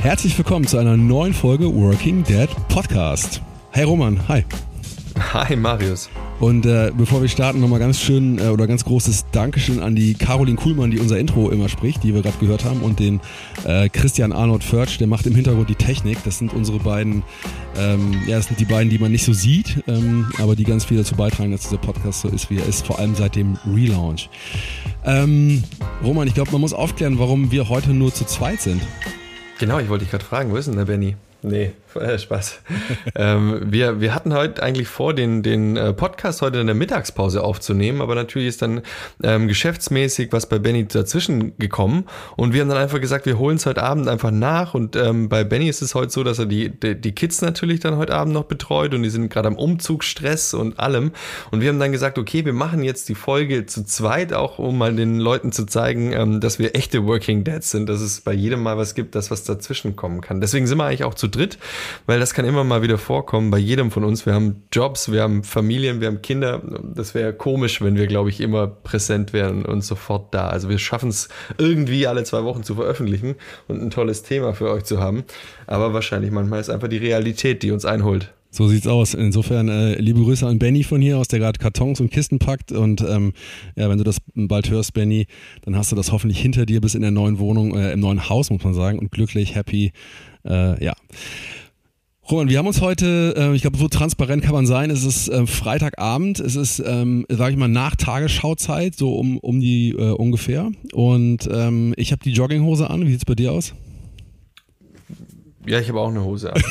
Herzlich willkommen zu einer neuen Folge Working Dad Podcast. Hey Roman, hi. Hi Marius. Und äh, bevor wir starten, nochmal ganz schön äh, oder ganz großes Dankeschön an die Caroline Kuhlmann, die unser Intro immer spricht, die wir gerade gehört haben, und den äh, Christian Arnold Förtsch, der macht im Hintergrund die Technik. Das sind unsere beiden, ähm, ja, das sind die beiden, die man nicht so sieht, ähm, aber die ganz viel dazu beitragen, dass dieser Podcast so ist, wie er ist, vor allem seit dem Relaunch. Ähm, Roman, ich glaube, man muss aufklären, warum wir heute nur zu zweit sind. Genau, ich wollte dich gerade fragen, wo ist denn der Benny? Nee, äh, Spaß. ähm, wir, wir hatten heute eigentlich vor, den, den äh, Podcast heute in der Mittagspause aufzunehmen, aber natürlich ist dann ähm, geschäftsmäßig was bei Benny dazwischen gekommen und wir haben dann einfach gesagt, wir holen es heute Abend einfach nach und ähm, bei Benny ist es heute so, dass er die, die, die Kids natürlich dann heute Abend noch betreut und die sind gerade am Umzugsstress und allem und wir haben dann gesagt, okay, wir machen jetzt die Folge zu zweit auch, um mal den Leuten zu zeigen, ähm, dass wir echte Working Dads sind, dass es bei jedem mal was gibt, das was dazwischen kommen kann. Deswegen sind wir eigentlich auch zu dritt, weil das kann immer mal wieder vorkommen bei jedem von uns. Wir haben Jobs, wir haben Familien, wir haben Kinder. Das wäre komisch, wenn wir, glaube ich, immer präsent wären und sofort da. Also wir schaffen es irgendwie alle zwei Wochen zu veröffentlichen und ein tolles Thema für euch zu haben. Aber wahrscheinlich manchmal ist einfach die Realität, die uns einholt. So sieht's aus. Insofern äh, liebe Grüße an Benny von hier aus, der gerade Kartons und Kisten packt. Und ähm, ja, wenn du das bald hörst, Benny, dann hast du das hoffentlich hinter dir bis in der neuen Wohnung, äh, im neuen Haus, muss man sagen, und glücklich, happy. Äh, ja. Roman, wir haben uns heute, äh, ich glaube, so transparent kann man sein, es ist äh, Freitagabend, es ist, ähm, sage ich mal, nach Tagesschauzeit, so um, um die äh, ungefähr. Und ähm, ich habe die Jogginghose an. Wie sieht's bei dir aus? Ja, ich habe auch eine Hose an.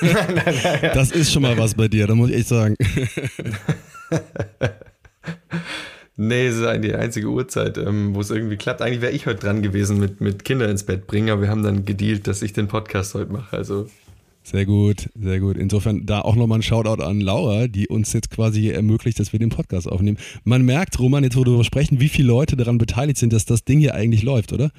das ist schon mal was bei dir, da muss ich echt sagen. Nee, es ist eigentlich die einzige Uhrzeit, ähm, wo es irgendwie klappt. Eigentlich wäre ich heute dran gewesen mit, mit Kinder ins Bett bringen, aber wir haben dann gedealt, dass ich den Podcast heute mache. Also sehr gut, sehr gut. Insofern da auch nochmal ein Shoutout an Laura, die uns jetzt quasi ermöglicht, dass wir den Podcast aufnehmen. Man merkt, Roman, jetzt wo wir darüber sprechen, wie viele Leute daran beteiligt sind, dass das Ding hier eigentlich läuft, oder?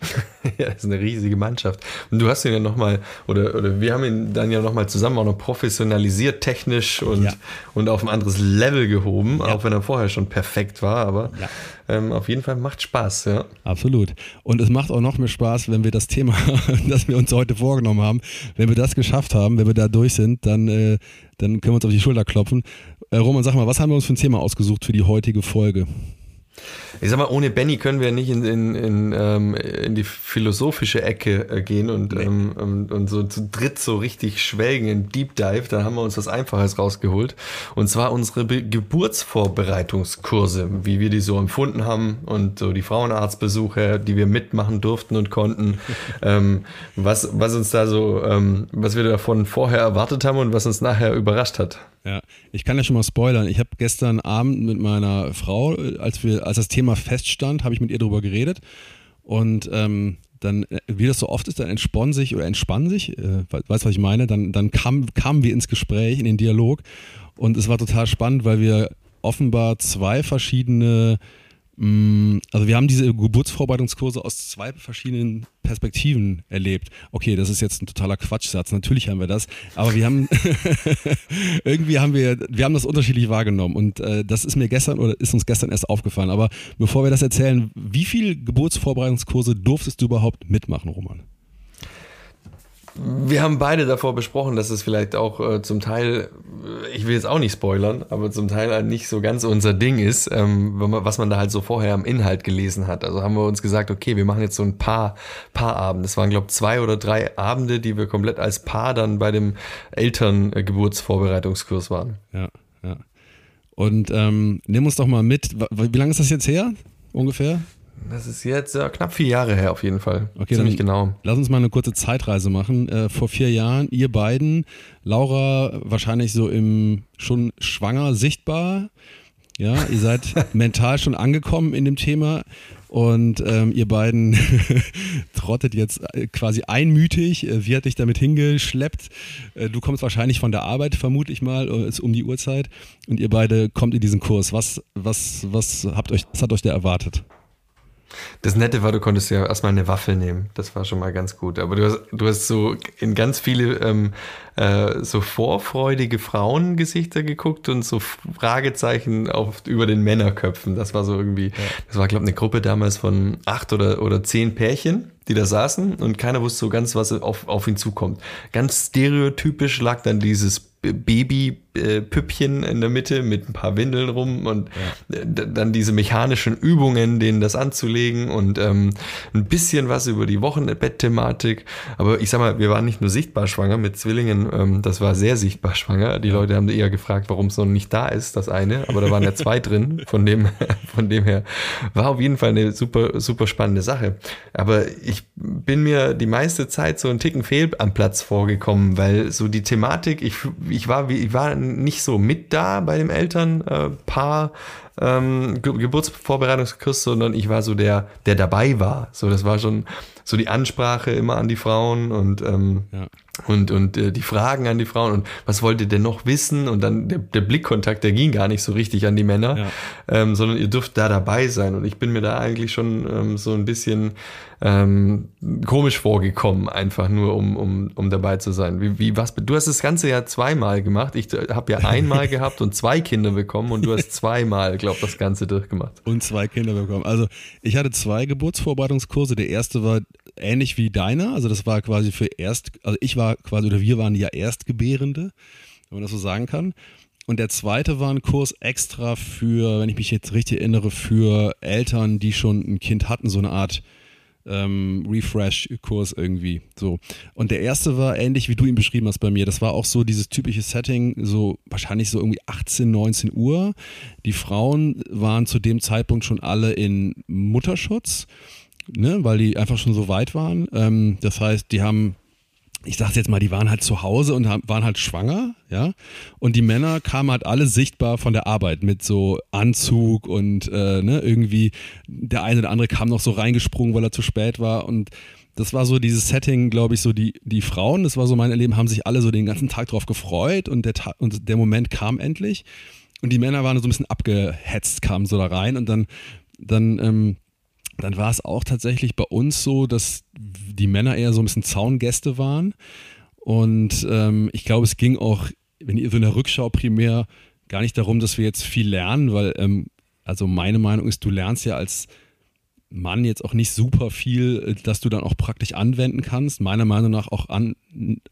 ja, das ist eine riesige Mannschaft. Und du hast ihn ja nochmal, oder, oder wir haben ihn dann ja nochmal zusammen auch noch professionalisiert, technisch und, ja. und auf ein anderes Level gehoben, ja. auch wenn er vorher schon perfekt war. Aber ja. ähm, auf jeden Fall macht Spaß, ja. Absolut. Und es macht auch noch mehr Spaß, wenn wir das Thema, das wir uns heute vorgenommen haben, wenn wir das geschafft haben, wenn wir da durch sind, dann, äh, dann können wir uns auf die Schulter klopfen. Äh, Roman, sag mal, was haben wir uns für ein Thema ausgesucht für die heutige Folge? Ich sag mal, ohne Benny können wir nicht in, in, in, ähm, in die philosophische Ecke äh, gehen und, nee. ähm, und so zu dritt so richtig schwelgen in Deep Dive. Da haben wir uns was Einfaches rausgeholt. Und zwar unsere Be Geburtsvorbereitungskurse, wie wir die so empfunden haben und so die Frauenarztbesuche, die wir mitmachen durften und konnten. ähm, was, was uns da so, ähm, was wir davon vorher erwartet haben und was uns nachher überrascht hat. Ja, ich kann ja schon mal spoilern. Ich habe gestern Abend mit meiner Frau, als wir, als das Thema feststand, habe ich mit ihr darüber geredet. Und ähm, dann, äh, wie das so oft ist, dann entspann sich oder entspann sich, äh, weißt was ich meine, dann, dann kam, kamen wir ins Gespräch, in den Dialog. Und es war total spannend, weil wir offenbar zwei verschiedene also wir haben diese Geburtsvorbereitungskurse aus zwei verschiedenen Perspektiven erlebt. Okay, das ist jetzt ein totaler Quatschsatz. Natürlich haben wir das, aber wir haben irgendwie haben wir wir haben das unterschiedlich wahrgenommen und äh, das ist mir gestern oder ist uns gestern erst aufgefallen. Aber bevor wir das erzählen, wie viele Geburtsvorbereitungskurse durftest du überhaupt mitmachen, Roman? Wir haben beide davor besprochen, dass es vielleicht auch äh, zum Teil, äh, ich will jetzt auch nicht spoilern, aber zum Teil halt nicht so ganz unser Ding ist, ähm, was man da halt so vorher am Inhalt gelesen hat. Also haben wir uns gesagt, okay, wir machen jetzt so ein paar Paarabende. Es waren, glaube ich, zwei oder drei Abende, die wir komplett als Paar dann bei dem Elterngeburtsvorbereitungskurs waren. Ja, ja. Und ähm, nimm uns doch mal mit, wie lange ist das jetzt her ungefähr? Das ist jetzt ja, knapp vier Jahre her auf jeden Fall. Okay, Ziemlich genau. Lass uns mal eine kurze Zeitreise machen. Äh, vor vier Jahren, ihr beiden, Laura wahrscheinlich so im schon schwanger sichtbar. Ja, ihr seid mental schon angekommen in dem Thema. und ähm, ihr beiden trottet jetzt äh, quasi einmütig. Äh, wie hat dich damit hingeschleppt? Äh, du kommst wahrscheinlich von der Arbeit, vermutlich mal, ist um die Uhrzeit und ihr beide kommt in diesen Kurs. Was, was, was habt euch, was hat euch da erwartet? Das Nette war, du konntest ja erstmal eine Waffel nehmen. Das war schon mal ganz gut. Aber du hast, du hast so in ganz viele ähm, äh, so vorfreudige Frauengesichter geguckt und so Fragezeichen auf, über den Männerköpfen. Das war so irgendwie, ja. das war, glaube ich, eine Gruppe damals von acht oder, oder zehn Pärchen, die da saßen und keiner wusste so ganz, was auf, auf ihn zukommt. Ganz stereotypisch lag dann dieses Babypüppchen in der Mitte mit ein paar Windeln rum und ja. dann diese mechanischen Übungen, denen das anzulegen und ähm, ein bisschen was über die Wochenbettthematik. Aber ich sag mal, wir waren nicht nur sichtbar schwanger mit Zwillingen, ähm, das war sehr sichtbar schwanger. Die Leute haben eher gefragt, warum es noch nicht da ist, das eine, aber da waren ja zwei drin. Von dem, von dem her war auf jeden Fall eine super, super spannende Sache. Aber ich bin mir die meiste Zeit so ein Ticken fehl am Platz vorgekommen, weil so die Thematik, ich ich war, ich war nicht so mit da bei dem Elternpaar ähm, Geburtsvorbereitungskurs, sondern ich war so der, der dabei war. So, das war schon so die Ansprache immer an die Frauen und ähm, ja und, und äh, die Fragen an die Frauen und was wollt ihr denn noch wissen? Und dann der, der Blickkontakt, der ging gar nicht so richtig an die Männer, ja. ähm, sondern ihr dürft da dabei sein. Und ich bin mir da eigentlich schon ähm, so ein bisschen ähm, komisch vorgekommen, einfach nur um, um, um dabei zu sein. Wie, wie was? Du hast das Ganze ja zweimal gemacht. Ich äh, habe ja einmal gehabt und zwei Kinder bekommen und du hast zweimal, glaube das Ganze durchgemacht. Und zwei Kinder bekommen. Also ich hatte zwei Geburtsvorbereitungskurse. Der erste war ähnlich wie deiner. Also das war quasi für erst, also ich war quasi, oder wir waren ja Erstgebärende, wenn man das so sagen kann. Und der zweite war ein Kurs extra für, wenn ich mich jetzt richtig erinnere, für Eltern, die schon ein Kind hatten, so eine Art ähm, Refresh-Kurs irgendwie. So. Und der erste war ähnlich, wie du ihn beschrieben hast bei mir. Das war auch so dieses typische Setting, so wahrscheinlich so irgendwie 18, 19 Uhr. Die Frauen waren zu dem Zeitpunkt schon alle in Mutterschutz ne, weil die einfach schon so weit waren. Ähm, das heißt, die haben ich sag's jetzt mal, die waren halt zu Hause und waren halt schwanger, ja. Und die Männer kamen halt alle sichtbar von der Arbeit mit so Anzug und äh, ne, irgendwie der eine oder andere kam noch so reingesprungen, weil er zu spät war. Und das war so dieses Setting, glaube ich, so die, die Frauen, das war so mein Erleben, haben sich alle so den ganzen Tag drauf gefreut und der, und der Moment kam endlich. Und die Männer waren so ein bisschen abgehetzt, kamen so da rein und dann, dann, ähm, dann war es auch tatsächlich bei uns so, dass die Männer eher so ein bisschen Zaungäste waren. Und ähm, ich glaube, es ging auch, wenn ihr so in der Rückschau primär gar nicht darum, dass wir jetzt viel lernen, weil, ähm, also meine Meinung ist, du lernst ja als Mann jetzt auch nicht super viel, äh, dass du dann auch praktisch anwenden kannst, meiner Meinung nach auch an,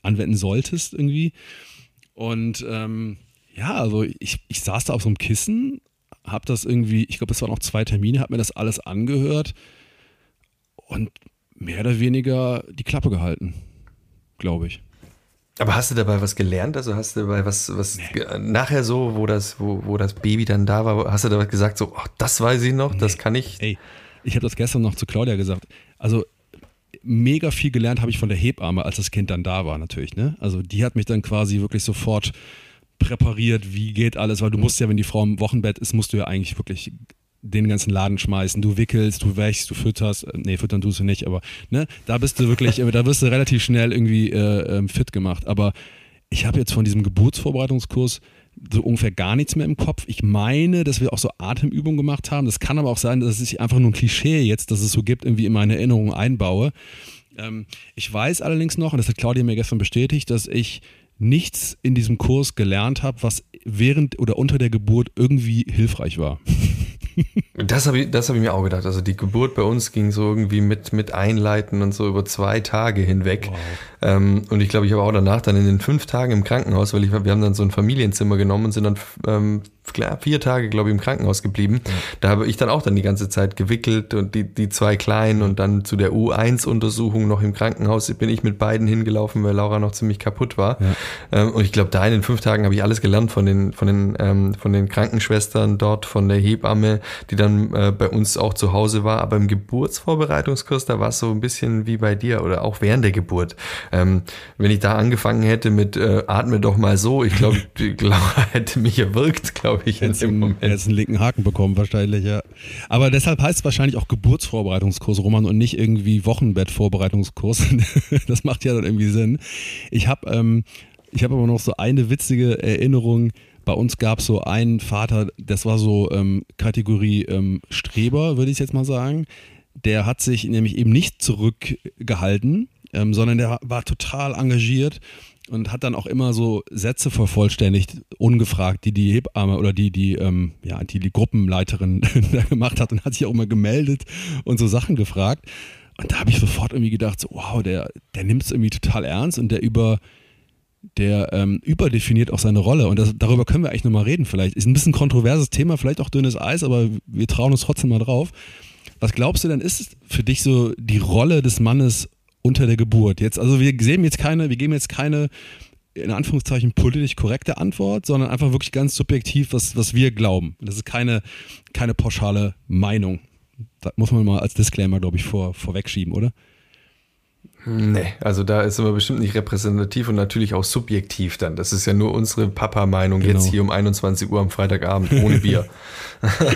anwenden solltest irgendwie. Und ähm, ja, also ich, ich saß da auf so einem Kissen habe das irgendwie, ich glaube, es waren noch zwei Termine, habe mir das alles angehört und mehr oder weniger die Klappe gehalten, glaube ich. Aber hast du dabei was gelernt? Also hast du dabei was, was nee. nachher so, wo das, wo, wo das Baby dann da war, hast du dabei gesagt, so, ach, das weiß ich noch, nee. das kann ich. Ey, ich habe das gestern noch zu Claudia gesagt. Also mega viel gelernt habe ich von der Hebamme, als das Kind dann da war, natürlich. Ne? Also die hat mich dann quasi wirklich sofort präpariert, wie geht alles, weil du musst ja, wenn die Frau im Wochenbett ist, musst du ja eigentlich wirklich den ganzen Laden schmeißen. Du wickelst, du wächst, du fütterst. Äh, nee, füttern tust du nicht, aber ne, da bist du wirklich, da wirst du relativ schnell irgendwie äh, ähm, fit gemacht. Aber ich habe jetzt von diesem Geburtsvorbereitungskurs so ungefähr gar nichts mehr im Kopf. Ich meine, dass wir auch so Atemübungen gemacht haben. Das kann aber auch sein, dass es einfach nur ein Klischee jetzt, dass es so gibt, irgendwie in meine Erinnerung einbaue. Ähm, ich weiß allerdings noch, und das hat Claudia mir gestern bestätigt, dass ich nichts in diesem Kurs gelernt habe, was während oder unter der Geburt irgendwie hilfreich war. Das habe ich, hab ich mir auch gedacht. Also die Geburt bei uns ging so irgendwie mit, mit Einleiten und so über zwei Tage hinweg. Wow. Ähm, und ich glaube, ich habe auch danach dann in den fünf Tagen im Krankenhaus, weil ich, wir haben dann so ein Familienzimmer genommen und sind dann ähm, klar, vier Tage, glaube ich, im Krankenhaus geblieben. Ja. Da habe ich dann auch dann die ganze Zeit gewickelt und die, die zwei Kleinen und dann zu der U1-Untersuchung noch im Krankenhaus bin ich mit beiden hingelaufen, weil Laura noch ziemlich kaputt war. Ja. Ähm, und ich glaube, da in den fünf Tagen habe ich alles gelernt von den, von den, ähm, von den Krankenschwestern dort, von der Hebamme, die dann äh, bei uns auch zu Hause war. Aber im Geburtsvorbereitungskurs, da war es so ein bisschen wie bei dir oder auch während der Geburt. Ähm, wenn ich da angefangen hätte mit äh, atme doch mal so, ich glaube, Laura hätte mich erwirkt, glaube ich, in dem Moment. Jetzt einen linken Haken bekommen wahrscheinlich, ja. Aber deshalb heißt es wahrscheinlich auch Geburtsvorbereitungskurs, Roman, und nicht irgendwie Wochenbettvorbereitungskurs. das macht ja dann irgendwie Sinn. Ich habe ähm, ich habe aber noch so eine witzige Erinnerung. Bei uns gab es so einen Vater, das war so ähm, Kategorie ähm, Streber, würde ich jetzt mal sagen. Der hat sich nämlich eben nicht zurückgehalten, ähm, sondern der war total engagiert und hat dann auch immer so Sätze vervollständigt, ungefragt, die die Hebamme oder die die ähm, ja die die Gruppenleiterin da gemacht hat und hat sich auch immer gemeldet und so Sachen gefragt. Und da habe ich sofort irgendwie gedacht, so, wow, der der nimmt es irgendwie total ernst und der über der ähm, überdefiniert auch seine Rolle. Und das, darüber können wir eigentlich nochmal reden vielleicht. Ist ein bisschen kontroverses Thema, vielleicht auch dünnes Eis, aber wir trauen uns trotzdem mal drauf. Was glaubst du denn, ist für dich so die Rolle des Mannes unter der Geburt? Jetzt, also wir sehen jetzt keine, wir geben jetzt keine in Anführungszeichen politisch korrekte Antwort, sondern einfach wirklich ganz subjektiv, was, was wir glauben. Das ist keine, keine pauschale Meinung. Das muss man mal als Disclaimer, glaube ich, vor, vorwegschieben, oder? Nee, also da ist immer bestimmt nicht repräsentativ und natürlich auch subjektiv dann. Das ist ja nur unsere Papa-Meinung genau. jetzt hier um 21 Uhr am Freitagabend ohne Bier.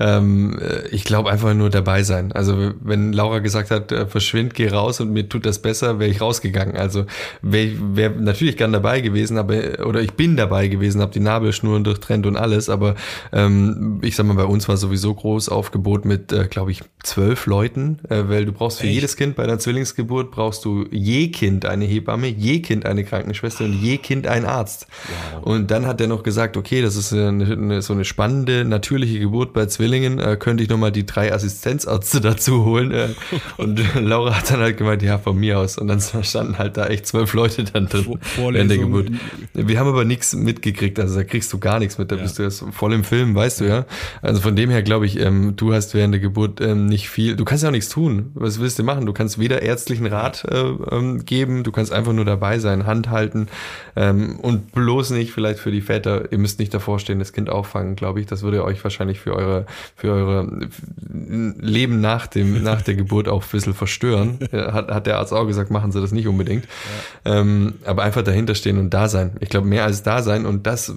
Ähm, äh, ich glaube einfach nur dabei sein. Also wenn Laura gesagt hat, äh, verschwind, geh raus und mir tut das besser, wäre ich rausgegangen. Also wäre wär natürlich gern dabei gewesen, aber oder ich bin dabei gewesen, habe die Nabelschnuren durchtrennt und alles. Aber ähm, ich sag mal, bei uns war sowieso groß Aufgebot mit, äh, glaube ich, zwölf Leuten, äh, weil du brauchst für Echt? jedes Kind bei einer Zwillingsgeburt brauchst du je Kind eine Hebamme, je Kind eine Krankenschwester und je Kind ein Arzt. Wow. Und dann hat er noch gesagt, okay, das ist eine, eine, so eine spannende natürliche Geburt bei Zwillingen Zwillingen äh, könnte ich nochmal die drei Assistenzärzte dazu holen. Äh, und Laura hat dann halt gemeint, ja, von mir aus. Und dann standen halt da echt zwölf Leute dann drin während der Geburt. Wir haben aber nichts mitgekriegt, also da kriegst du gar nichts mit, da ja. bist du jetzt voll im Film, weißt du ja. Also von dem her glaube ich, ähm, du hast während der Geburt ähm, nicht viel, du kannst ja auch nichts tun. Was willst du machen? Du kannst weder ärztlichen Rat äh, ähm, geben, du kannst einfach nur dabei sein, Hand halten ähm, und bloß nicht vielleicht für die Väter, ihr müsst nicht davor stehen, das Kind auffangen, glaube ich. Das würde euch wahrscheinlich für eure für eure Leben nach dem, nach der Geburt auch ein bisschen verstören. Hat, hat der Arzt auch gesagt, machen Sie das nicht unbedingt. Ja. Ähm, aber einfach dahinter stehen und da sein. Ich glaube, mehr als da sein und das,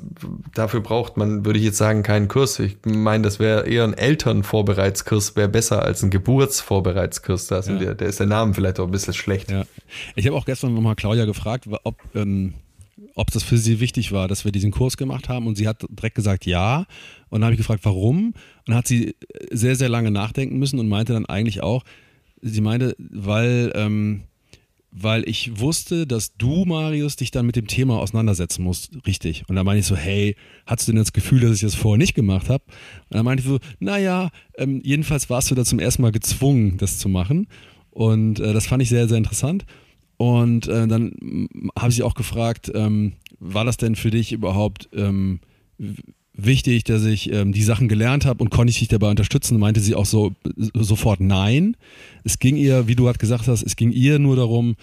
dafür braucht man, würde ich jetzt sagen, keinen Kurs. Ich meine, das wäre eher ein Elternvorbereitskurs, wäre besser als ein Geburtsvorbereitskurs. Da ja. der, der ist der Name vielleicht auch ein bisschen schlecht. Ja. Ich habe auch gestern nochmal Claudia gefragt, ob, ähm, ob das für sie wichtig war, dass wir diesen Kurs gemacht haben und sie hat direkt gesagt, ja. Und dann habe ich gefragt, warum? Und dann hat sie sehr, sehr lange nachdenken müssen und meinte dann eigentlich auch, sie meinte, weil, ähm, weil ich wusste, dass du, Marius, dich dann mit dem Thema auseinandersetzen musst, richtig. Und dann meinte ich so, hey, hast du denn das Gefühl, dass ich das vorher nicht gemacht habe? Und dann meinte ich so, naja, ähm, jedenfalls warst du da zum ersten Mal gezwungen, das zu machen. Und äh, das fand ich sehr, sehr interessant. Und äh, dann habe ich sie auch gefragt, ähm, war das denn für dich überhaupt ähm, wichtig, dass ich ähm, die Sachen gelernt habe und konnte ich dich dabei unterstützen? Meinte sie auch so sofort nein. Es ging ihr, wie du gerade gesagt hast, es ging ihr nur darum,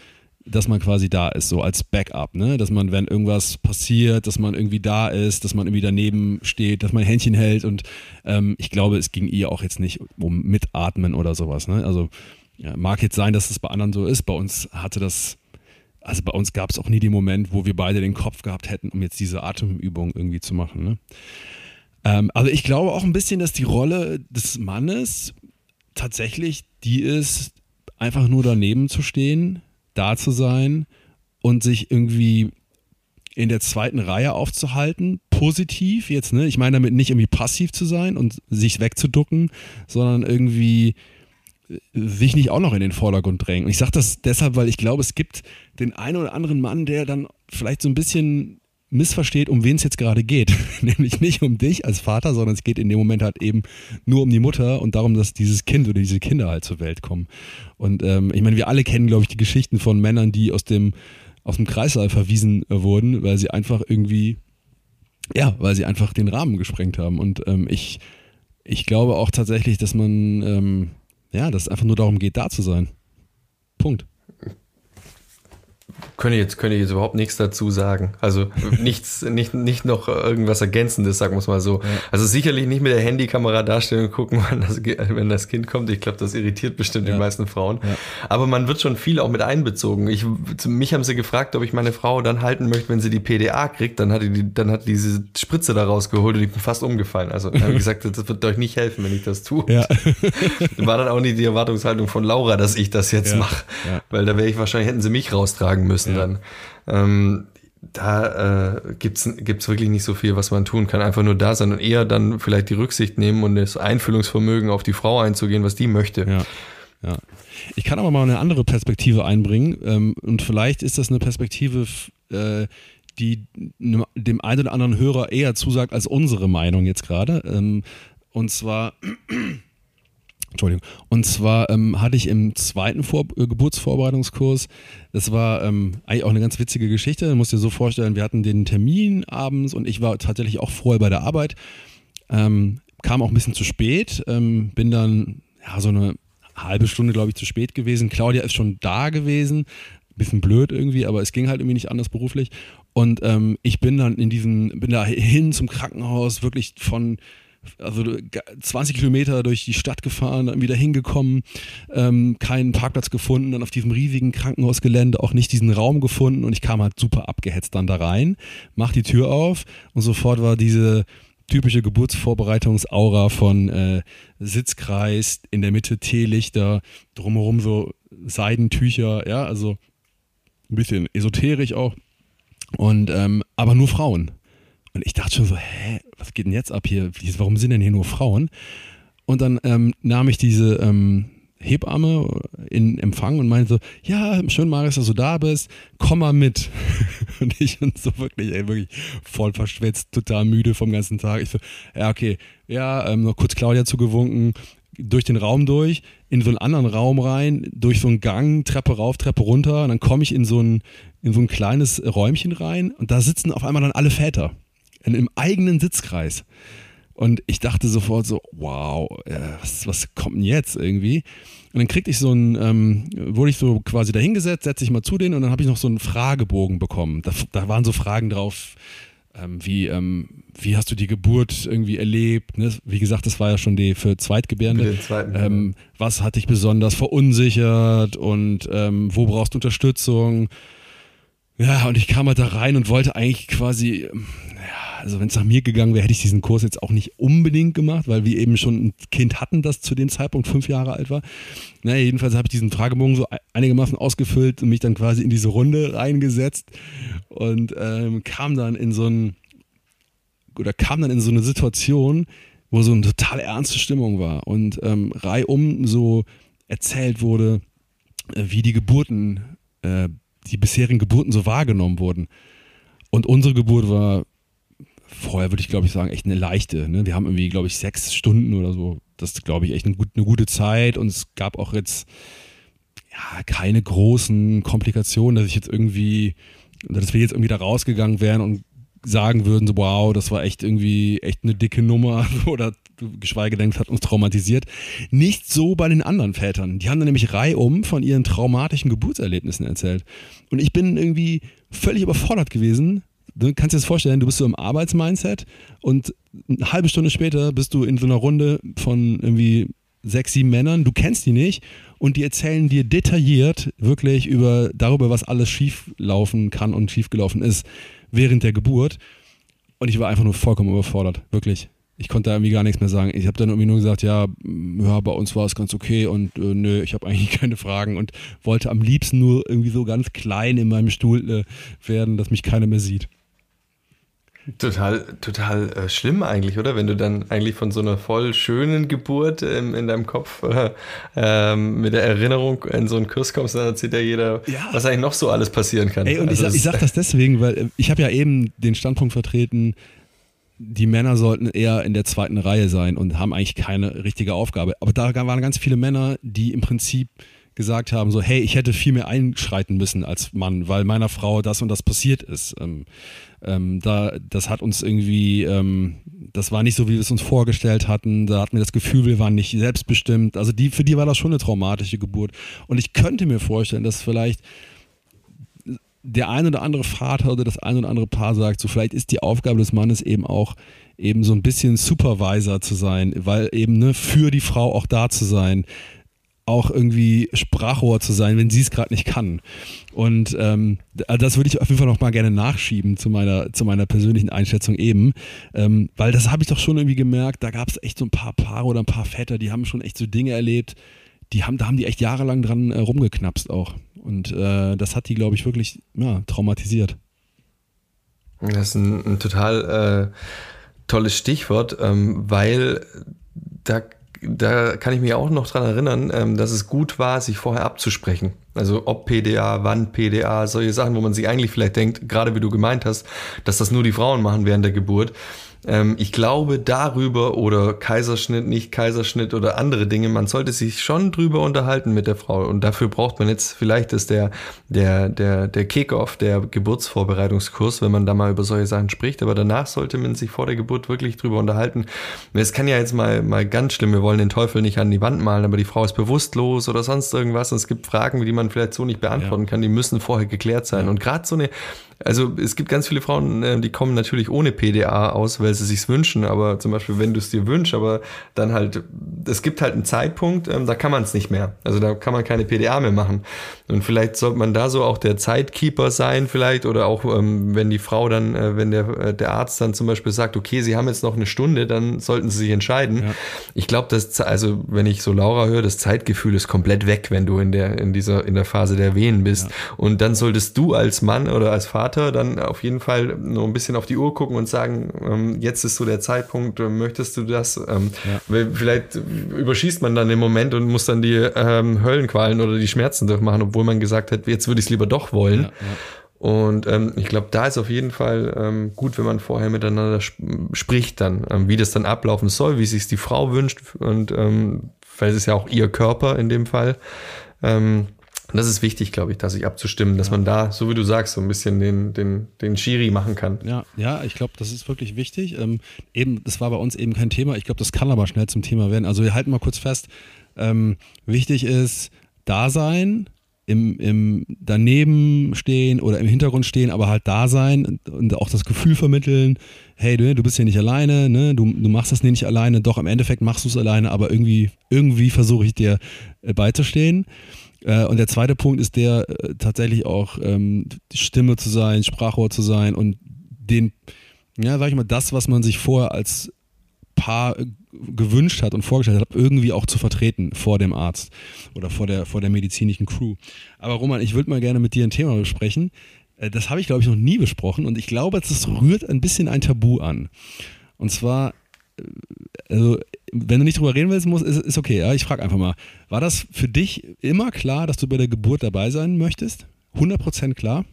dass man quasi da ist, so als Backup, ne? Dass man, wenn irgendwas passiert, dass man irgendwie da ist, dass man irgendwie daneben steht, dass man Händchen hält und ähm, ich glaube, es ging ihr auch jetzt nicht um Mitatmen oder sowas, ne? Also ja, mag jetzt sein, dass es bei anderen so ist. Bei uns hatte das, also bei uns gab es auch nie den Moment, wo wir beide den Kopf gehabt hätten, um jetzt diese Atemübung irgendwie zu machen. Ne? Ähm, also ich glaube auch ein bisschen, dass die Rolle des Mannes tatsächlich die ist, einfach nur daneben zu stehen, da zu sein und sich irgendwie in der zweiten Reihe aufzuhalten, positiv jetzt, ne? Ich meine damit nicht irgendwie passiv zu sein und sich wegzuducken, sondern irgendwie sich nicht auch noch in den Vordergrund drängen. Und ich sage das deshalb, weil ich glaube, es gibt den einen oder anderen Mann, der dann vielleicht so ein bisschen missversteht, um wen es jetzt gerade geht. Nämlich nicht um dich als Vater, sondern es geht in dem Moment halt eben nur um die Mutter und darum, dass dieses Kind oder diese Kinder halt zur Welt kommen. Und ähm, ich meine, wir alle kennen, glaube ich, die Geschichten von Männern, die aus dem, aus dem Kreislauf verwiesen wurden, weil sie einfach irgendwie, ja, weil sie einfach den Rahmen gesprengt haben. Und ähm, ich, ich glaube auch tatsächlich, dass man ähm, ja, dass es einfach nur darum geht, da zu sein. Punkt. Könnte jetzt, könnte ich jetzt überhaupt nichts dazu sagen. Also nichts, nicht, nicht noch irgendwas Ergänzendes, sagen wir es mal so. Ja. Also sicherlich nicht mit der Handykamera darstellen und gucken, wann das, wenn das Kind kommt. Ich glaube, das irritiert bestimmt ja. die meisten Frauen. Ja. Aber man wird schon viel auch mit einbezogen. Ich, mich haben sie gefragt, ob ich meine Frau dann halten möchte, wenn sie die PDA kriegt. Dann hat die, dann hat diese Spritze da rausgeholt und ich bin fast umgefallen. Also habe ich gesagt, das wird euch nicht helfen, wenn ich das tue. War dann auch nicht die Erwartungshaltung von Laura, dass ich das jetzt mache. Weil da wäre ich wahrscheinlich, hätten sie mich raustragen müssen müssen ja. dann. Ähm, da äh, gibt es wirklich nicht so viel, was man tun kann. Einfach nur da sein und eher dann vielleicht die Rücksicht nehmen und das Einfühlungsvermögen auf die Frau einzugehen, was die möchte. Ja. Ja. Ich kann aber mal eine andere Perspektive einbringen ähm, und vielleicht ist das eine Perspektive, äh, die dem einen oder anderen Hörer eher zusagt als unsere Meinung jetzt gerade. Ähm, und zwar Entschuldigung. Und zwar ähm, hatte ich im zweiten Vor äh, Geburtsvorbereitungskurs, das war ähm, eigentlich auch eine ganz witzige Geschichte. Du musst dir so vorstellen, wir hatten den Termin abends und ich war tatsächlich auch vorher bei der Arbeit. Ähm, kam auch ein bisschen zu spät, ähm, bin dann ja so eine halbe Stunde, glaube ich, zu spät gewesen. Claudia ist schon da gewesen. Bisschen blöd irgendwie, aber es ging halt irgendwie nicht anders beruflich. Und ähm, ich bin dann in diesem, bin da hin zum Krankenhaus, wirklich von also 20 Kilometer durch die Stadt gefahren, dann wieder hingekommen, ähm, keinen Parkplatz gefunden, dann auf diesem riesigen Krankenhausgelände auch nicht diesen Raum gefunden und ich kam halt super abgehetzt dann da rein, mach die Tür auf und sofort war diese typische Geburtsvorbereitungsaura von äh, Sitzkreis, in der Mitte Teelichter, drumherum so Seidentücher, ja, also ein bisschen esoterisch auch. Und ähm, aber nur Frauen. Und ich dachte schon so, hä, was geht denn jetzt ab hier? Warum sind denn hier nur Frauen? Und dann ähm, nahm ich diese ähm, Hebamme in Empfang und meinte so, ja, schön, Marius, dass du da bist, komm mal mit. und ich bin so wirklich, ey, wirklich voll verschwitzt, total müde vom ganzen Tag. Ich so, ja, okay, ja, ähm, noch kurz Claudia zugewunken, durch den Raum durch, in so einen anderen Raum rein, durch so einen Gang, Treppe rauf, Treppe runter, und dann komme ich in so ein, in so ein kleines Räumchen rein und da sitzen auf einmal dann alle Väter in, im eigenen Sitzkreis. Und ich dachte sofort so, wow, äh, was, was kommt denn jetzt irgendwie? Und dann kriegte ich so ein, ähm, wurde ich so quasi dahingesetzt, setze ich mal zu denen und dann habe ich noch so einen Fragebogen bekommen. Da, da waren so Fragen drauf, ähm, wie, ähm, wie hast du die Geburt irgendwie erlebt? Ne? Wie gesagt, das war ja schon die für Zweitgebärende. Ähm, was hat dich besonders verunsichert und ähm, wo brauchst du Unterstützung? Ja, und ich kam halt da rein und wollte eigentlich quasi, ja, also wenn es nach mir gegangen wäre, hätte ich diesen Kurs jetzt auch nicht unbedingt gemacht, weil wir eben schon ein Kind hatten, das zu dem Zeitpunkt fünf Jahre alt war. Naja, jedenfalls habe ich diesen Fragebogen so einigermaßen ausgefüllt und mich dann quasi in diese Runde reingesetzt und ähm, kam dann in so ein, oder kam dann in so eine Situation, wo so eine total ernste Stimmung war und ähm, reihum so erzählt wurde, äh, wie die Geburten äh, die bisherigen Geburten so wahrgenommen wurden. Und unsere Geburt war vorher, würde ich glaube ich sagen, echt eine leichte. Ne? Wir haben irgendwie, glaube ich, sechs Stunden oder so. Das ist, glaube ich, echt eine, gut, eine gute Zeit. Und es gab auch jetzt ja, keine großen Komplikationen, dass ich jetzt irgendwie, dass wir jetzt irgendwie da rausgegangen wären und sagen würden, so, wow, das war echt irgendwie echt eine dicke Nummer oder geschweige denn, es hat uns traumatisiert. Nicht so bei den anderen Vätern. Die haben dann nämlich reihum von ihren traumatischen Geburtserlebnissen erzählt. Und ich bin irgendwie völlig überfordert gewesen. Du kannst dir das vorstellen, du bist so im Arbeitsmindset und eine halbe Stunde später bist du in so einer Runde von irgendwie sechs, sieben Männern, du kennst die nicht und die erzählen dir detailliert wirklich über darüber, was alles schief laufen kann und schiefgelaufen ist während der Geburt. Und ich war einfach nur vollkommen überfordert, wirklich. Ich konnte da irgendwie gar nichts mehr sagen. Ich habe dann irgendwie nur gesagt, ja, ja, bei uns war es ganz okay und äh, nö, ich habe eigentlich keine Fragen und wollte am liebsten nur irgendwie so ganz klein in meinem Stuhl äh, werden, dass mich keiner mehr sieht. Total, total äh, schlimm eigentlich, oder? Wenn du dann eigentlich von so einer voll schönen Geburt ähm, in deinem Kopf äh, ähm, mit der Erinnerung in so einen Kurs kommst, dann erzählt ja jeder, ja. was eigentlich noch so alles passieren kann. Ey, und also ich, ich sag das deswegen, weil äh, ich habe ja eben den Standpunkt vertreten, die Männer sollten eher in der zweiten Reihe sein und haben eigentlich keine richtige Aufgabe. Aber da waren ganz viele Männer, die im Prinzip gesagt haben, so, hey, ich hätte viel mehr einschreiten müssen als Mann, weil meiner Frau das und das passiert ist. Ähm, da, das hat uns irgendwie, ähm, das war nicht so, wie wir es uns vorgestellt hatten. Da hatten wir das Gefühl, wir waren nicht selbstbestimmt. Also die, für die war das schon eine traumatische Geburt. Und ich könnte mir vorstellen, dass vielleicht der ein oder andere Vater oder das ein oder andere Paar sagt, so vielleicht ist die Aufgabe des Mannes eben auch eben so ein bisschen Supervisor zu sein, weil eben ne, für die Frau auch da zu sein, auch irgendwie Sprachrohr zu sein, wenn sie es gerade nicht kann. Und ähm, das würde ich auf jeden Fall noch mal gerne nachschieben zu meiner, zu meiner persönlichen Einschätzung eben, ähm, weil das habe ich doch schon irgendwie gemerkt, da gab es echt so ein paar Paare oder ein paar Väter, die haben schon echt so Dinge erlebt, die haben, da haben die echt jahrelang dran äh, rumgeknapst auch. Und äh, das hat die, glaube ich, wirklich ja, traumatisiert. Das ist ein, ein total äh, tolles Stichwort, ähm, weil da, da kann ich mich auch noch dran erinnern, ähm, dass es gut war, sich vorher abzusprechen. Also ob PDA, wann PDA, solche Sachen, wo man sich eigentlich vielleicht denkt, gerade wie du gemeint hast, dass das nur die Frauen machen während der Geburt. Ähm, ich glaube darüber oder Kaiserschnitt, nicht Kaiserschnitt oder andere Dinge, man sollte sich schon drüber unterhalten mit der Frau. Und dafür braucht man jetzt vielleicht ist der, der, der, der Kickoff, der Geburtsvorbereitungskurs, wenn man da mal über solche Sachen spricht. Aber danach sollte man sich vor der Geburt wirklich drüber unterhalten. Es kann ja jetzt mal, mal ganz schlimm, wir wollen den Teufel nicht an die Wand malen, aber die Frau ist bewusstlos oder sonst irgendwas. Und es gibt Fragen, die man vielleicht so nicht beantworten ja. kann, die müssen vorher geklärt sein. Ja. Und gerade so eine also es gibt ganz viele Frauen, äh, die kommen natürlich ohne PDA aus, weil sie sich's wünschen, aber zum Beispiel, wenn du es dir wünschst, aber dann halt, es gibt halt einen Zeitpunkt, ähm, da kann man es nicht mehr. Also da kann man keine PDA mehr machen. Und vielleicht sollte man da so auch der Zeitkeeper sein, vielleicht, oder auch ähm, wenn die Frau dann, äh, wenn der, äh, der Arzt dann zum Beispiel sagt, okay, sie haben jetzt noch eine Stunde, dann sollten sie sich entscheiden. Ja. Ich glaube, dass, also wenn ich so Laura höre, das Zeitgefühl ist komplett weg, wenn du in der, in dieser, in der Phase der Wehen bist. Ja. Und dann solltest du als Mann oder als Vater Vater dann auf jeden Fall nur ein bisschen auf die Uhr gucken und sagen, ähm, jetzt ist so der Zeitpunkt, äh, möchtest du das? Ähm, ja. Vielleicht überschießt man dann den Moment und muss dann die ähm, Höllenqualen oder die Schmerzen durchmachen, obwohl man gesagt hat, jetzt würde ich es lieber doch wollen. Ja, ja. Und ähm, ich glaube, da ist auf jeden Fall ähm, gut, wenn man vorher miteinander sp spricht, dann, ähm, wie das dann ablaufen soll, wie sich die Frau wünscht und ähm, weil es ist ja auch ihr Körper in dem Fall. Ähm, und das ist wichtig, glaube ich, da sich abzustimmen, dass ja. man da, so wie du sagst, so ein bisschen den, den, den Schiri machen kann. Ja, ja, ich glaube, das ist wirklich wichtig. Ähm, eben, das war bei uns eben kein Thema. Ich glaube, das kann aber schnell zum Thema werden. Also wir halten mal kurz fest. Ähm, wichtig ist Dasein, im, im daneben stehen oder im Hintergrund stehen, aber halt da sein und auch das Gefühl vermitteln, hey, du, du bist hier nicht alleine, ne? du, du machst das nicht alleine, doch im Endeffekt machst du es alleine, aber irgendwie, irgendwie versuche ich dir äh, beizustehen. Äh, und der zweite Punkt ist der, äh, tatsächlich auch ähm, Stimme zu sein, Sprachrohr zu sein und den, ja, sag ich mal, das, was man sich vorher als Paar äh, gewünscht hat und vorgestellt hat, irgendwie auch zu vertreten vor dem Arzt oder vor der, vor der medizinischen Crew. Aber Roman, ich würde mal gerne mit dir ein Thema besprechen. Das habe ich, glaube ich, noch nie besprochen und ich glaube, das rührt ein bisschen ein Tabu an. Und zwar also wenn du nicht drüber reden willst, ist, ist okay. Ja? Ich frage einfach mal, war das für dich immer klar, dass du bei der Geburt dabei sein möchtest? 100% klar?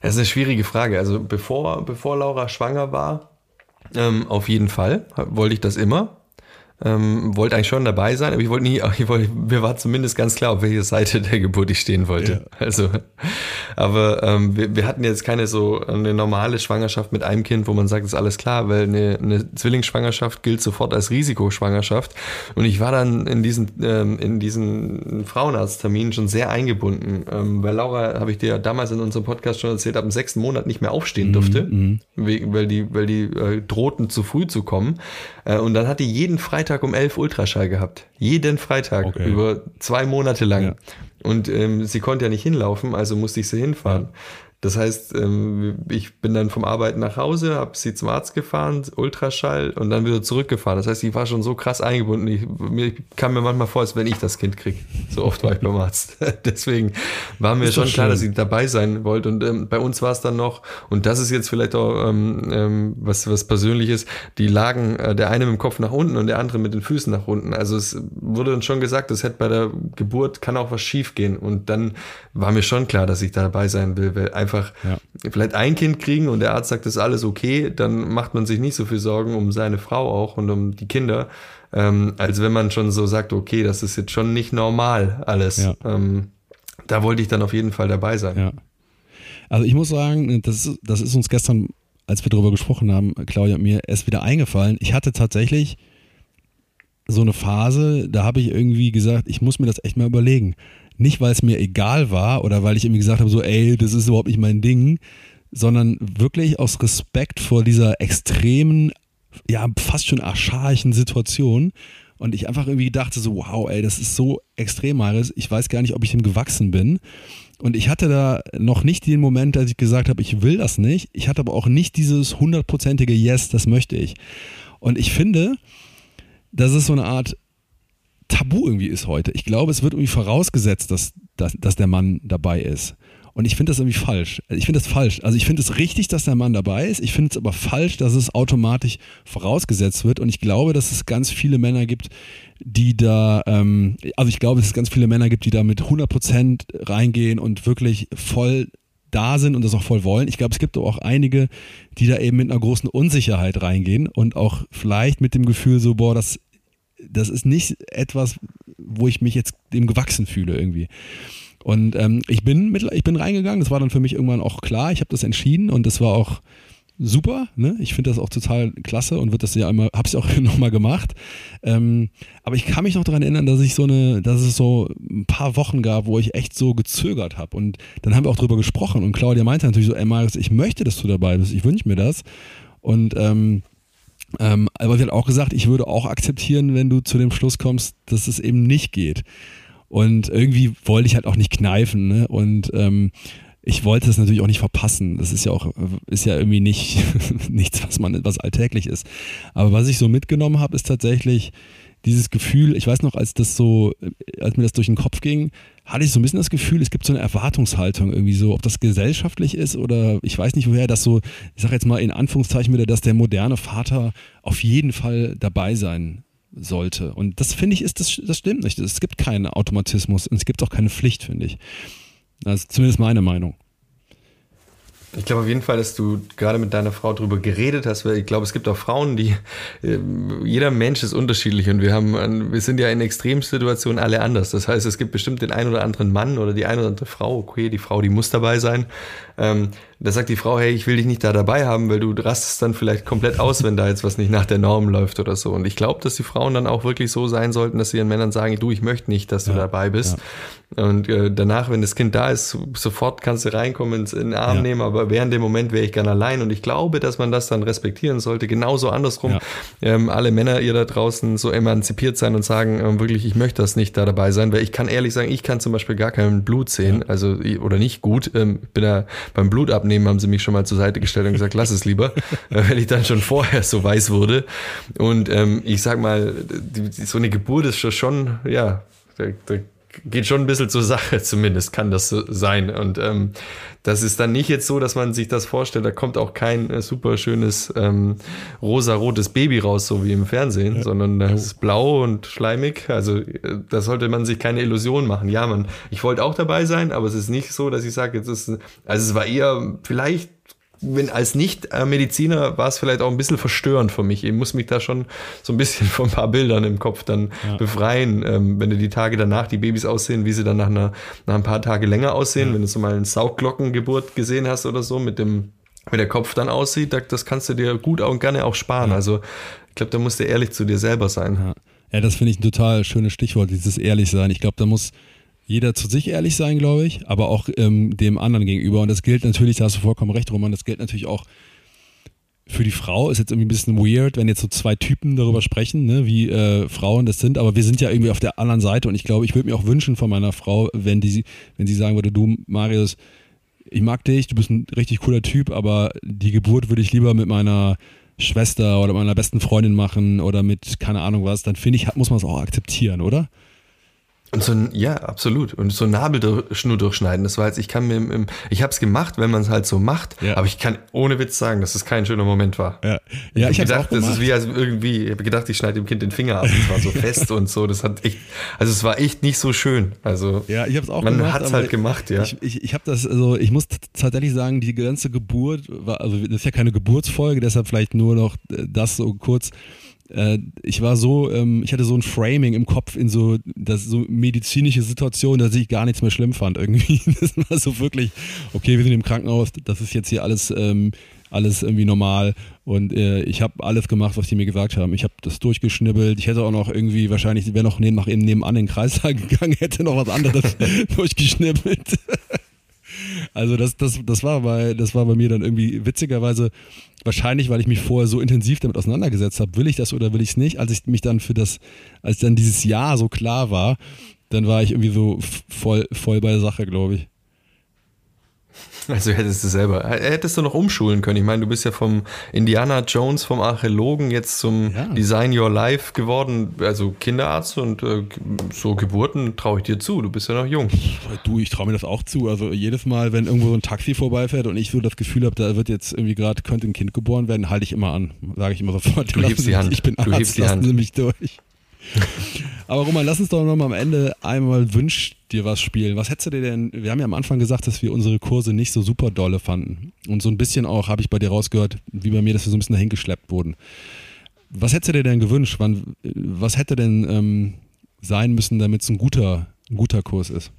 Das ist eine schwierige Frage. Also bevor, bevor Laura schwanger war, ähm, auf jeden Fall wollte ich das immer. Ähm, wollte eigentlich schon dabei sein, aber ich wollte nie, ich wollte, mir war zumindest ganz klar, auf welcher Seite der Geburt ich stehen wollte. Ja. Also, aber ähm, wir, wir hatten jetzt keine so eine normale Schwangerschaft mit einem Kind, wo man sagt, ist alles klar, weil eine, eine Zwillingsschwangerschaft gilt sofort als Risikoschwangerschaft. Und ich war dann in diesen, ähm, in diesen Frauenarztterminen schon sehr eingebunden, ähm, weil Laura, habe ich dir damals in unserem Podcast schon erzählt, ab dem sechsten Monat nicht mehr aufstehen mhm, durfte, mhm. weil die, weil die äh, drohten zu früh zu kommen. Äh, und dann hat die jeden Freitag um elf Ultraschall gehabt. Jeden Freitag. Okay. Über zwei Monate lang. Ja. Und ähm, sie konnte ja nicht hinlaufen, also musste ich sie hinfahren. Ja. Das heißt, ähm, ich bin dann vom Arbeiten nach Hause, habe sie zum Arzt gefahren, Ultraschall und dann wieder zurückgefahren. Das heißt, ich war schon so krass eingebunden. Ich, mir kam mir manchmal vor, als wenn ich das Kind kriege. So oft war ich beim Arzt. Deswegen war mir schon klar, dass ich dabei sein wollte. Und ähm, bei uns war es dann noch, und das ist jetzt vielleicht auch ähm, ähm, was, was Persönliches, die lagen äh, der eine mit dem Kopf nach unten und der andere mit den Füßen nach unten. Also es wurde dann schon gesagt, es hätte bei der Geburt kann auch was schief gehen. Und dann war mir schon klar, dass ich dabei sein will, weil einfach einfach ja. vielleicht ein Kind kriegen und der Arzt sagt, das ist alles okay, dann macht man sich nicht so viel Sorgen um seine Frau auch und um die Kinder, ähm, als wenn man schon so sagt, okay, das ist jetzt schon nicht normal alles. Ja. Ähm, da wollte ich dann auf jeden Fall dabei sein. Ja. Also ich muss sagen, das ist, das ist uns gestern, als wir darüber gesprochen haben, Claudia und mir, erst wieder eingefallen. Ich hatte tatsächlich so eine Phase, da habe ich irgendwie gesagt, ich muss mir das echt mal überlegen nicht weil es mir egal war oder weil ich irgendwie gesagt habe, so, ey, das ist überhaupt nicht mein Ding, sondern wirklich aus Respekt vor dieser extremen, ja, fast schon archaischen Situation. Und ich einfach irgendwie dachte so, wow, ey, das ist so extrem, Maris. Ich weiß gar nicht, ob ich dem gewachsen bin. Und ich hatte da noch nicht den Moment, als ich gesagt habe, ich will das nicht. Ich hatte aber auch nicht dieses hundertprozentige Yes, das möchte ich. Und ich finde, dass es so eine Art Tabu irgendwie ist heute. Ich glaube, es wird irgendwie vorausgesetzt, dass, dass, dass der Mann dabei ist. Und ich finde das irgendwie falsch. Ich finde das falsch. Also ich finde es richtig, dass der Mann dabei ist. Ich finde es aber falsch, dass es automatisch vorausgesetzt wird. Und ich glaube, dass es ganz viele Männer gibt, die da, ähm, also ich glaube, dass es ganz viele Männer gibt, die da mit 100% reingehen und wirklich voll da sind und das auch voll wollen. Ich glaube, es gibt auch einige, die da eben mit einer großen Unsicherheit reingehen und auch vielleicht mit dem Gefühl so, boah, das, das ist nicht etwas, wo ich mich jetzt dem gewachsen fühle irgendwie. Und ähm, ich bin mit, ich bin reingegangen, das war dann für mich irgendwann auch klar, ich habe das entschieden und das war auch super, ne? Ich finde das auch total klasse und wird das ja immer, hab's ja auch nochmal gemacht. Ähm, aber ich kann mich noch daran erinnern, dass ich so eine, dass es so ein paar Wochen gab, wo ich echt so gezögert habe. Und dann haben wir auch drüber gesprochen und Claudia meinte natürlich so, ey Marius, ich möchte, dass du dabei bist, ich wünsche mir das. Und ähm, ähm, aber sie hat auch gesagt, ich würde auch akzeptieren, wenn du zu dem Schluss kommst, dass es eben nicht geht. Und irgendwie wollte ich halt auch nicht kneifen, ne? Und ähm, ich wollte es natürlich auch nicht verpassen. Das ist ja auch, ist ja irgendwie nicht nichts, was man, was alltäglich ist. Aber was ich so mitgenommen habe, ist tatsächlich dieses Gefühl, ich weiß noch, als das so, als mir das durch den Kopf ging, hatte ich so ein bisschen das Gefühl, es gibt so eine Erwartungshaltung irgendwie so, ob das gesellschaftlich ist oder ich weiß nicht woher, dass so, ich sage jetzt mal in Anführungszeichen wieder, dass der moderne Vater auf jeden Fall dabei sein sollte. Und das finde ich, ist das, das stimmt nicht. Es gibt keinen Automatismus und es gibt auch keine Pflicht, finde ich. Das ist zumindest meine Meinung. Ich glaube auf jeden Fall, dass du gerade mit deiner Frau darüber geredet hast, weil ich glaube, es gibt auch Frauen, die äh, jeder Mensch ist unterschiedlich und wir haben, wir sind ja in Extremsituationen alle anders. Das heißt, es gibt bestimmt den einen oder anderen Mann oder die eine oder andere Frau, okay, die Frau, die muss dabei sein. Ähm, da sagt die Frau, hey, ich will dich nicht da dabei haben, weil du rastest dann vielleicht komplett aus, wenn da jetzt was nicht nach der Norm läuft oder so. Und ich glaube, dass die Frauen dann auch wirklich so sein sollten, dass sie ihren Männern sagen, du, ich möchte nicht, dass du ja, dabei bist. Ja. Und äh, danach, wenn das Kind da ist, sofort kannst du reinkommen, ins, in den Arm ja. nehmen, aber während dem Moment wäre ich gern allein. Und ich glaube, dass man das dann respektieren sollte. Genauso andersrum. Ähm, alle Männer, ihr da draußen, so emanzipiert sein und sagen, ähm, wirklich, ich möchte das nicht da dabei sein, weil ich kann ehrlich sagen, ich kann zum Beispiel gar kein Blut sehen, also oder nicht gut. Ähm, bin da beim Blutabnehmen abnehmen, haben sie mich schon mal zur Seite gestellt und gesagt, lass es lieber, weil ich dann schon vorher so weiß wurde. Und ähm, ich sag mal, die, so eine Geburt ist schon, ja, da, da geht schon ein bisschen zur Sache, zumindest kann das so sein. Und ähm, das ist dann nicht jetzt so, dass man sich das vorstellt, da kommt auch kein äh, super schönes ähm, rosa-rotes Baby raus, so wie im Fernsehen, ja. sondern das ist blau und schleimig. Also äh, da sollte man sich keine Illusion machen. Ja, man, ich wollte auch dabei sein, aber es ist nicht so, dass ich sage, jetzt ist, also es war eher vielleicht wenn als Nicht-Mediziner war es vielleicht auch ein bisschen verstörend für mich. Ich muss mich da schon so ein bisschen von ein paar Bildern im Kopf dann ja. befreien. Ähm, wenn du die Tage danach die Babys aussehen, wie sie dann nach, einer, nach ein paar Tage länger aussehen, ja. wenn du so mal eine Sauglockengeburt gesehen hast oder so, mit dem, wie der Kopf dann aussieht, das kannst du dir gut und gerne auch sparen. Ja. Also ich glaube, da musst du ehrlich zu dir selber sein. Ja, ja das finde ich ein total schönes Stichwort, dieses ehrlich sein. Ich glaube, da muss jeder zu sich ehrlich sein, glaube ich, aber auch ähm, dem anderen gegenüber. Und das gilt natürlich, da hast du vollkommen recht, Roman, das gilt natürlich auch für die Frau. Ist jetzt irgendwie ein bisschen weird, wenn jetzt so zwei Typen darüber sprechen, ne, wie äh, Frauen das sind, aber wir sind ja irgendwie auf der anderen Seite und ich glaube, ich würde mir auch wünschen von meiner Frau, wenn die, wenn sie sagen würde, du, Marius, ich mag dich, du bist ein richtig cooler Typ, aber die Geburt würde ich lieber mit meiner Schwester oder meiner besten Freundin machen oder mit keine Ahnung was, dann finde ich, muss man es auch akzeptieren, oder? Und so ein, ja, absolut. Und so Nabelschnur durchschneiden, das war jetzt, ich kann mir, im, ich habe es gemacht, wenn man es halt so macht, ja. aber ich kann ohne Witz sagen, dass es kein schöner Moment war. Ja, ja ich, ich habe gedacht, das ist wie als irgendwie, ich habe gedacht, ich schneide dem Kind den Finger ab, es war so fest und so, das hat echt, also es war echt nicht so schön. Also ja, ich habe es auch man gemacht. Man hat es halt gemacht, ja. Ich, ich, ich habe das, also ich muss tatsächlich sagen, die ganze Geburt war, also das ist ja keine Geburtsfolge, deshalb vielleicht nur noch äh, das so kurz ich war so, ähm, ich hatte so ein Framing im Kopf in so, das so medizinische Situation, dass ich gar nichts mehr schlimm fand irgendwie. Das war so wirklich, okay, wir sind im Krankenhaus, das ist jetzt hier alles ähm, alles irgendwie normal und äh, ich habe alles gemacht, was die mir gesagt haben. Ich habe das durchgeschnibbelt. Ich hätte auch noch irgendwie wahrscheinlich, wäre noch neben, nach eben nebenan in den Kreissaal gegangen, hätte noch was anderes durchgeschnibbelt. Also das, das, das, war bei, das war bei mir dann irgendwie witzigerweise wahrscheinlich, weil ich mich vorher so intensiv damit auseinandergesetzt habe, will ich das oder will ich es nicht. Als ich mich dann für das, als dann dieses Jahr so klar war, dann war ich irgendwie so voll, voll bei der Sache, glaube ich. Also hättest du selber, hättest du noch umschulen können. Ich meine, du bist ja vom Indiana Jones, vom Archäologen jetzt zum ja. Design Your Life geworden, also Kinderarzt und äh, so Geburten traue ich dir zu. Du bist ja noch jung. Du, ich traue mir das auch zu. Also jedes Mal, wenn irgendwo so ein Taxi vorbeifährt und ich so das Gefühl habe, da wird jetzt irgendwie gerade, könnte ein Kind geboren werden, halte ich immer an. Sage ich immer sofort. Du hebst die Hand. Ich bin Arzt, du hebst die Hand. Sie mich durch. Aber Roman, lass uns doch noch mal am Ende einmal Wünsch dir was spielen. Was hättest du dir denn, wir haben ja am Anfang gesagt, dass wir unsere Kurse nicht so super dolle fanden. Und so ein bisschen auch, habe ich bei dir rausgehört, wie bei mir, dass wir so ein bisschen dahin geschleppt wurden. Was hättest du dir denn gewünscht? Wann, was hätte denn ähm, sein müssen, damit es ein guter, ein guter Kurs ist?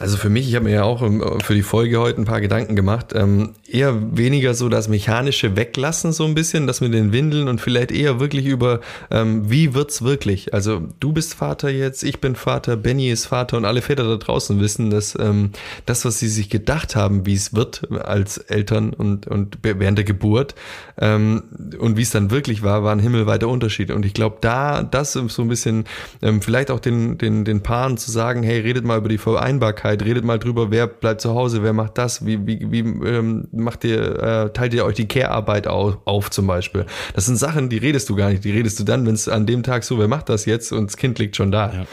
Also für mich, ich habe mir ja auch ähm, für die Folge heute ein paar Gedanken gemacht. Ähm, eher weniger so das Mechanische weglassen, so ein bisschen, das mit den Windeln und vielleicht eher wirklich über, ähm, wie wird's wirklich? Also du bist Vater jetzt, ich bin Vater, Benny ist Vater und alle Väter da draußen wissen, dass ähm, das, was sie sich gedacht haben, wie es wird als Eltern und, und während der Geburt ähm, und wie es dann wirklich war, war ein himmelweiter Unterschied. Und ich glaube, da das so ein bisschen, ähm, vielleicht auch den, den, den Paaren zu sagen, hey, redet mal über die Vereinbarkeit Achtsamkeit, redet mal drüber, wer bleibt zu Hause, wer macht das, wie, wie, wie ähm, macht ihr, äh, teilt ihr euch die Care-Arbeit auf, auf zum Beispiel. Das sind Sachen, die redest du gar nicht, die redest du dann, wenn es an dem Tag so, wer macht das jetzt und das Kind liegt schon da. Ja.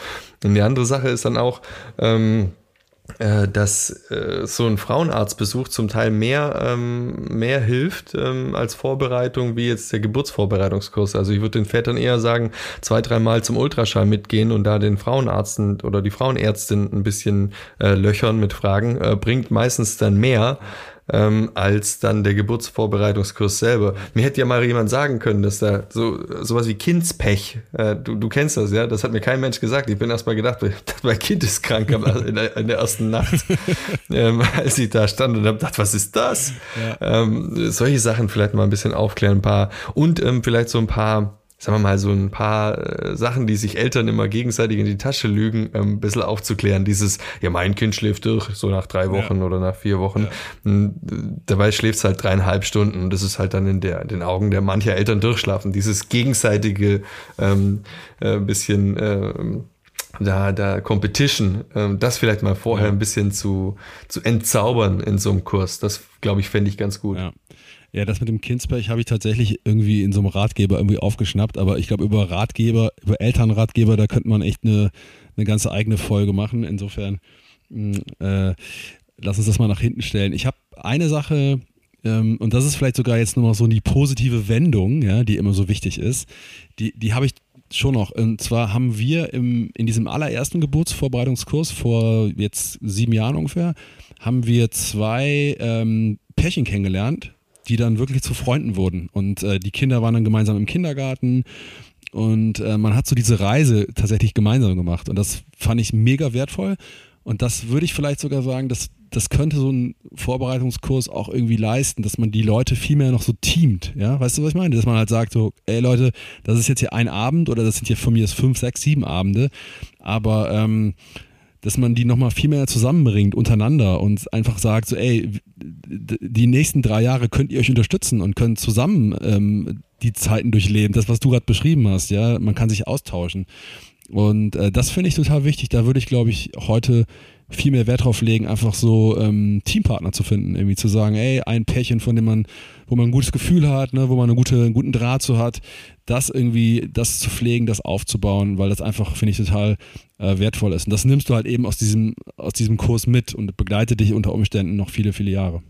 Und die andere Sache ist dann auch, ähm, äh, dass äh, so ein Frauenarztbesuch zum Teil mehr, ähm, mehr hilft ähm, als Vorbereitung wie jetzt der Geburtsvorbereitungskurs. Also ich würde den Vätern eher sagen, zwei, dreimal zum Ultraschall mitgehen und da den Frauenarzt oder die Frauenärztin ein bisschen äh, löchern mit Fragen, äh, bringt meistens dann mehr, ähm, als dann der Geburtsvorbereitungskurs selber. Mir hätte ja mal jemand sagen können, dass da so sowas wie Kindspech, äh, du, du kennst das, ja, das hat mir kein Mensch gesagt. Ich bin erst mal gedacht, mein Kind ist krank in der, in der ersten Nacht, ähm, als ich da stand und habe gedacht, was ist das? Ja. Ähm, solche Sachen vielleicht mal ein bisschen aufklären, ein paar und ähm, vielleicht so ein paar sagen wir mal, so ein paar äh, Sachen, die sich Eltern immer gegenseitig in die Tasche lügen, ähm, ein bisschen aufzuklären. Dieses, ja, mein Kind schläft durch, so nach drei Wochen ja. oder nach vier Wochen. Ja. Hm, dabei schläft es halt dreieinhalb Stunden und das ist halt dann in der, den Augen der mancher Eltern durchschlafen. Dieses gegenseitige ähm, äh, bisschen äh, da, da Competition, ähm, das vielleicht mal vorher ja. ein bisschen zu, zu entzaubern in so einem Kurs. Das, glaube ich, fände ich ganz gut. Ja. Ja, das mit dem Kindspech habe ich tatsächlich irgendwie in so einem Ratgeber irgendwie aufgeschnappt, aber ich glaube, über Ratgeber, über Elternratgeber, da könnte man echt eine, eine ganze eigene Folge machen. Insofern, mm, äh, lass uns das mal nach hinten stellen. Ich habe eine Sache, ähm, und das ist vielleicht sogar jetzt nochmal so die positive Wendung, ja, die immer so wichtig ist, die, die habe ich schon noch. Und zwar haben wir im, in diesem allerersten Geburtsvorbereitungskurs vor jetzt sieben Jahren ungefähr, haben wir zwei ähm, Pärchen kennengelernt, die dann wirklich zu Freunden wurden. Und äh, die Kinder waren dann gemeinsam im Kindergarten und äh, man hat so diese Reise tatsächlich gemeinsam gemacht. Und das fand ich mega wertvoll. Und das würde ich vielleicht sogar sagen, dass das könnte so ein Vorbereitungskurs auch irgendwie leisten, dass man die Leute viel mehr noch so teamt. Ja, weißt du, was ich meine? Dass man halt sagt so, ey Leute, das ist jetzt hier ein Abend oder das sind hier von mir fünf, sechs, sieben Abende. Aber ähm, dass man die nochmal viel mehr zusammenbringt untereinander und einfach sagt, so, ey, die nächsten drei Jahre könnt ihr euch unterstützen und könnt zusammen ähm, die Zeiten durchleben. Das, was du gerade beschrieben hast, ja, man kann sich austauschen. Und äh, das finde ich total wichtig. Da würde ich, glaube ich, heute viel mehr Wert drauf legen, einfach so ähm, Teampartner zu finden, irgendwie zu sagen, ey, ein Pärchen, von dem man, wo man ein gutes Gefühl hat, ne, wo man eine gute, einen guten Draht zu hat, das irgendwie, das zu pflegen, das aufzubauen, weil das einfach, finde ich, total äh, wertvoll ist. Und das nimmst du halt eben aus diesem, aus diesem Kurs mit und begleitet dich unter Umständen noch viele, viele Jahre.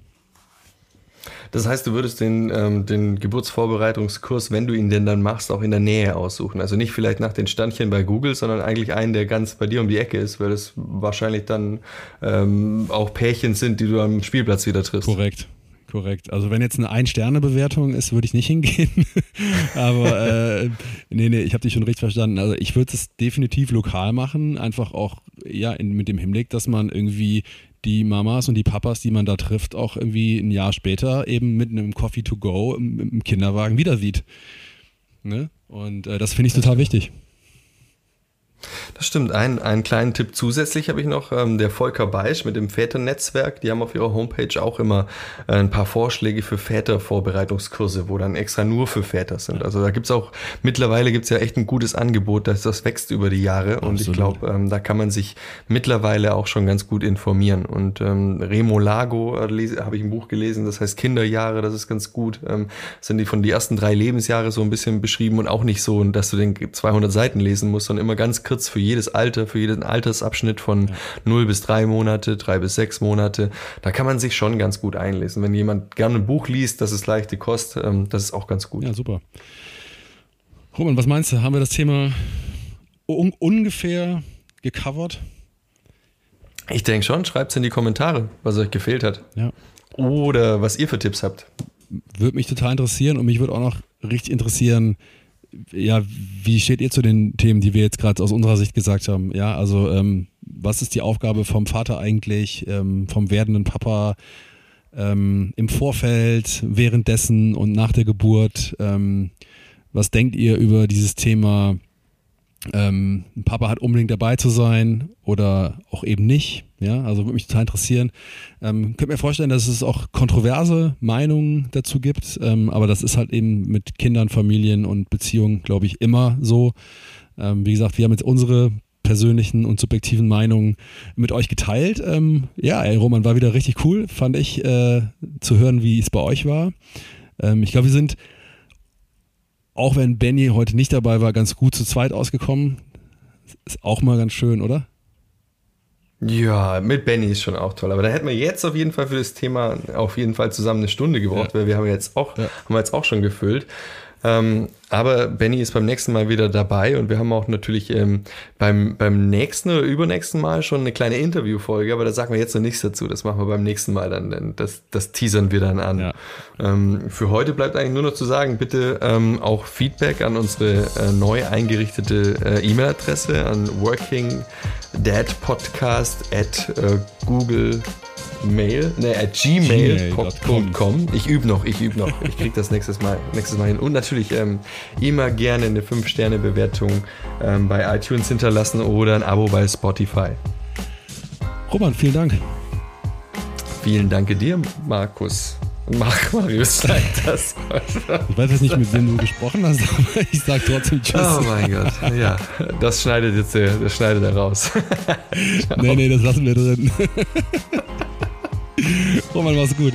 Das heißt, du würdest den, ähm, den Geburtsvorbereitungskurs, wenn du ihn denn dann machst, auch in der Nähe aussuchen. Also nicht vielleicht nach den Standchen bei Google, sondern eigentlich einen, der ganz bei dir um die Ecke ist, weil es wahrscheinlich dann ähm, auch Pärchen sind, die du am Spielplatz wieder triffst. Korrekt. Korrekt. Also wenn jetzt eine Ein-Sterne-Bewertung ist, würde ich nicht hingehen. Aber äh, nee, nee, ich habe dich schon richtig verstanden. Also ich würde es definitiv lokal machen, einfach auch ja in, mit dem Hinblick, dass man irgendwie die Mamas und die Papas, die man da trifft, auch irgendwie ein Jahr später eben mit einem Coffee to go im, im Kinderwagen wieder sieht. Ne? Und äh, das finde ich total wichtig. Das stimmt. Ein, einen kleinen Tipp zusätzlich habe ich noch. Ähm, der Volker Beisch mit dem Väternetzwerk, die haben auf ihrer Homepage auch immer äh, ein paar Vorschläge für Vätervorbereitungskurse, wo dann extra nur für Väter sind. Also da gibt es auch, mittlerweile gibt es ja echt ein gutes Angebot, dass das wächst über die Jahre. Und ich glaube, ähm, da kann man sich mittlerweile auch schon ganz gut informieren. Und ähm, Remo Lago äh, habe ich ein Buch gelesen, das heißt Kinderjahre, das ist ganz gut. Ähm, sind die von die ersten drei Lebensjahre so ein bisschen beschrieben und auch nicht so, dass du den 200 Seiten lesen musst, sondern immer ganz kurz für jedes Alter, für jeden Altersabschnitt von ja. 0 bis 3 Monate, 3 bis 6 Monate. Da kann man sich schon ganz gut einlesen. Wenn jemand gerne ein Buch liest, das ist leichte Kost, ähm, das ist auch ganz gut. Ja, super. Roman, was meinst du? Haben wir das Thema un ungefähr gecovert? Ich denke schon. Schreibt es in die Kommentare, was euch gefehlt hat. Ja. Oder was ihr für Tipps habt. Würde mich total interessieren und mich würde auch noch richtig interessieren, ja, wie steht ihr zu den Themen, die wir jetzt gerade aus unserer Sicht gesagt haben? Ja, also ähm, was ist die Aufgabe vom Vater eigentlich, ähm, vom werdenden Papa ähm, im Vorfeld, währenddessen und nach der Geburt? Ähm, was denkt ihr über dieses Thema ähm, Papa hat unbedingt dabei zu sein oder auch eben nicht. Ja, also würde mich total interessieren. Ähm, könnt mir vorstellen, dass es auch kontroverse Meinungen dazu gibt, ähm, aber das ist halt eben mit Kindern, Familien und Beziehungen, glaube ich, immer so. Ähm, wie gesagt, wir haben jetzt unsere persönlichen und subjektiven Meinungen mit euch geteilt. Ähm, ja, ey, Roman, war wieder richtig cool, fand ich, äh, zu hören, wie es bei euch war. Ähm, ich glaube, wir sind auch wenn Benny heute nicht dabei war, ganz gut zu zweit ausgekommen. Ist auch mal ganz schön, oder? Ja, mit Benny ist schon auch toll. Aber da hätten wir jetzt auf jeden Fall für das Thema auf jeden Fall zusammen eine Stunde gebraucht, ja. weil wir haben jetzt auch, ja. haben wir jetzt auch schon gefüllt. Ähm, aber Benny ist beim nächsten Mal wieder dabei und wir haben auch natürlich ähm, beim, beim nächsten oder übernächsten Mal schon eine kleine Interviewfolge, aber da sagen wir jetzt noch nichts dazu. Das machen wir beim nächsten Mal dann, denn das, das teasern wir dann an. Ja. Ähm, für heute bleibt eigentlich nur noch zu sagen, bitte ähm, auch Feedback an unsere äh, neu eingerichtete äh, E-Mail-Adresse an workingdadpodcast at äh, google Mail, ne, at gmail.com. Ich übe noch, ich übe noch. Ich krieg das nächstes Mal, nächstes Mal hin. Und natürlich ähm, immer gerne eine 5-Sterne-Bewertung ähm, bei iTunes hinterlassen oder ein Abo bei Spotify. Roman, vielen Dank. Vielen Dank dir, Markus. Mach Marius sagt das. Ich weiß jetzt nicht, mit wem du gesprochen hast, aber ich sag trotzdem Tschüss. Oh mein Gott, ja, das schneidet jetzt, das schneidet er raus. nee, nee, das lassen wir drin. Roman, mach's gut.